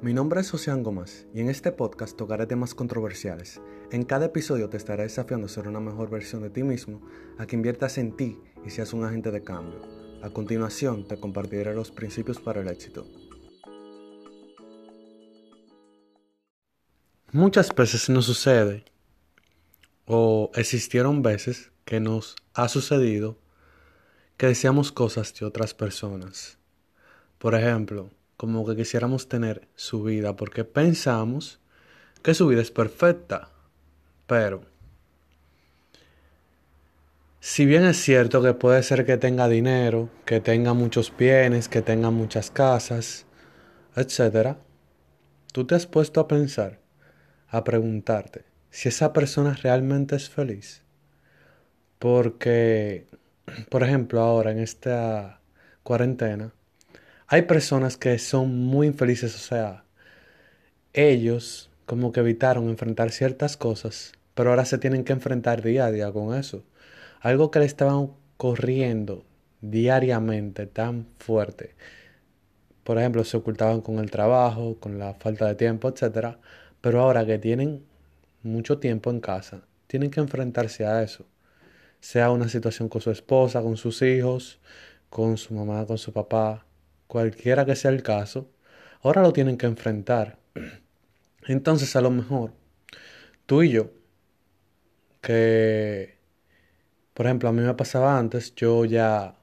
Mi nombre es Ocean Gómez y en este podcast tocaré temas controversiales. En cada episodio te estaré desafiando a ser una mejor versión de ti mismo, a que inviertas en ti y seas un agente de cambio. A continuación te compartiré los principios para el éxito. Muchas veces nos sucede o existieron veces que nos ha sucedido que deseamos cosas de otras personas. Por ejemplo, como que quisiéramos tener su vida porque pensamos que su vida es perfecta. Pero, si bien es cierto que puede ser que tenga dinero, que tenga muchos bienes, que tenga muchas casas, etc., tú te has puesto a pensar, a preguntarte si esa persona realmente es feliz. Porque, por ejemplo, ahora en esta cuarentena, hay personas que son muy infelices, o sea, ellos como que evitaron enfrentar ciertas cosas, pero ahora se tienen que enfrentar día a día con eso. Algo que le estaban corriendo diariamente tan fuerte. Por ejemplo, se ocultaban con el trabajo, con la falta de tiempo, etc. Pero ahora que tienen mucho tiempo en casa, tienen que enfrentarse a eso. Sea una situación con su esposa, con sus hijos, con su mamá, con su papá, cualquiera que sea el caso, ahora lo tienen que enfrentar. Entonces, a lo mejor, tú y yo, que, por ejemplo, a mí me pasaba antes, yo ya,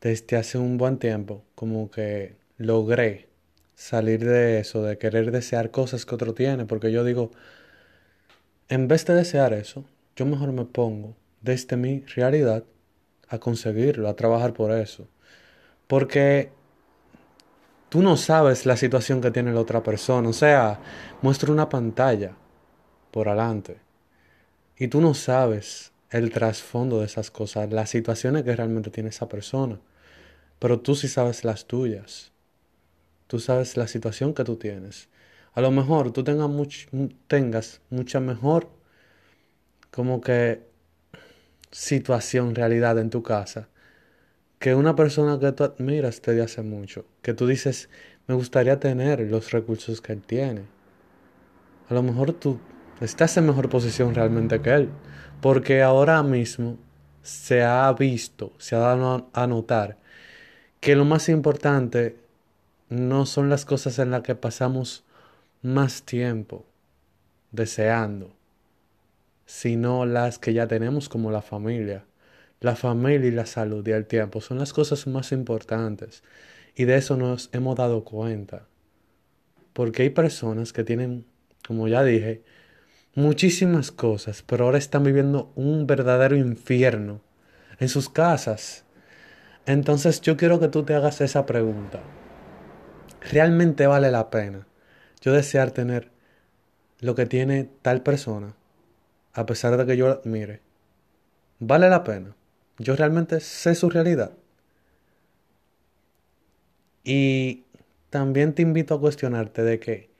desde hace un buen tiempo, como que logré salir de eso, de querer desear cosas que otro tiene, porque yo digo, en vez de desear eso, yo mejor me pongo desde mi realidad a conseguirlo, a trabajar por eso. Porque tú no sabes la situación que tiene la otra persona. O sea, muestra una pantalla por adelante. Y tú no sabes el trasfondo de esas cosas, las situaciones que realmente tiene esa persona. Pero tú sí sabes las tuyas. Tú sabes la situación que tú tienes. A lo mejor tú tengas, tengas mucha mejor como que situación, realidad en tu casa que una persona que tú admiras te hace mucho, que tú dices, me gustaría tener los recursos que él tiene. A lo mejor tú estás en mejor posición realmente que él, porque ahora mismo se ha visto, se ha dado a notar que lo más importante no son las cosas en las que pasamos más tiempo deseando, sino las que ya tenemos como la familia la familia y la salud y el tiempo son las cosas más importantes. Y de eso nos hemos dado cuenta. Porque hay personas que tienen, como ya dije, muchísimas cosas, pero ahora están viviendo un verdadero infierno en sus casas. Entonces yo quiero que tú te hagas esa pregunta. ¿Realmente vale la pena yo desear tener lo que tiene tal persona, a pesar de que yo la admire? ¿Vale la pena? Yo realmente sé su realidad. Y también te invito a cuestionarte de que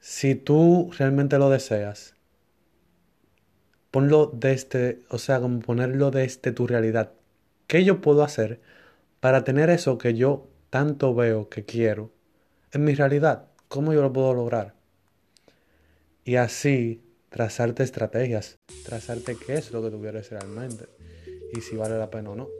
si tú realmente lo deseas, ponlo desde, o sea, como ponerlo desde tu realidad. ¿Qué yo puedo hacer para tener eso que yo tanto veo que quiero en mi realidad? ¿Cómo yo lo puedo lograr? Y así trazarte estrategias, trazarte qué es lo que tú quieres realmente y si vale la pena o no.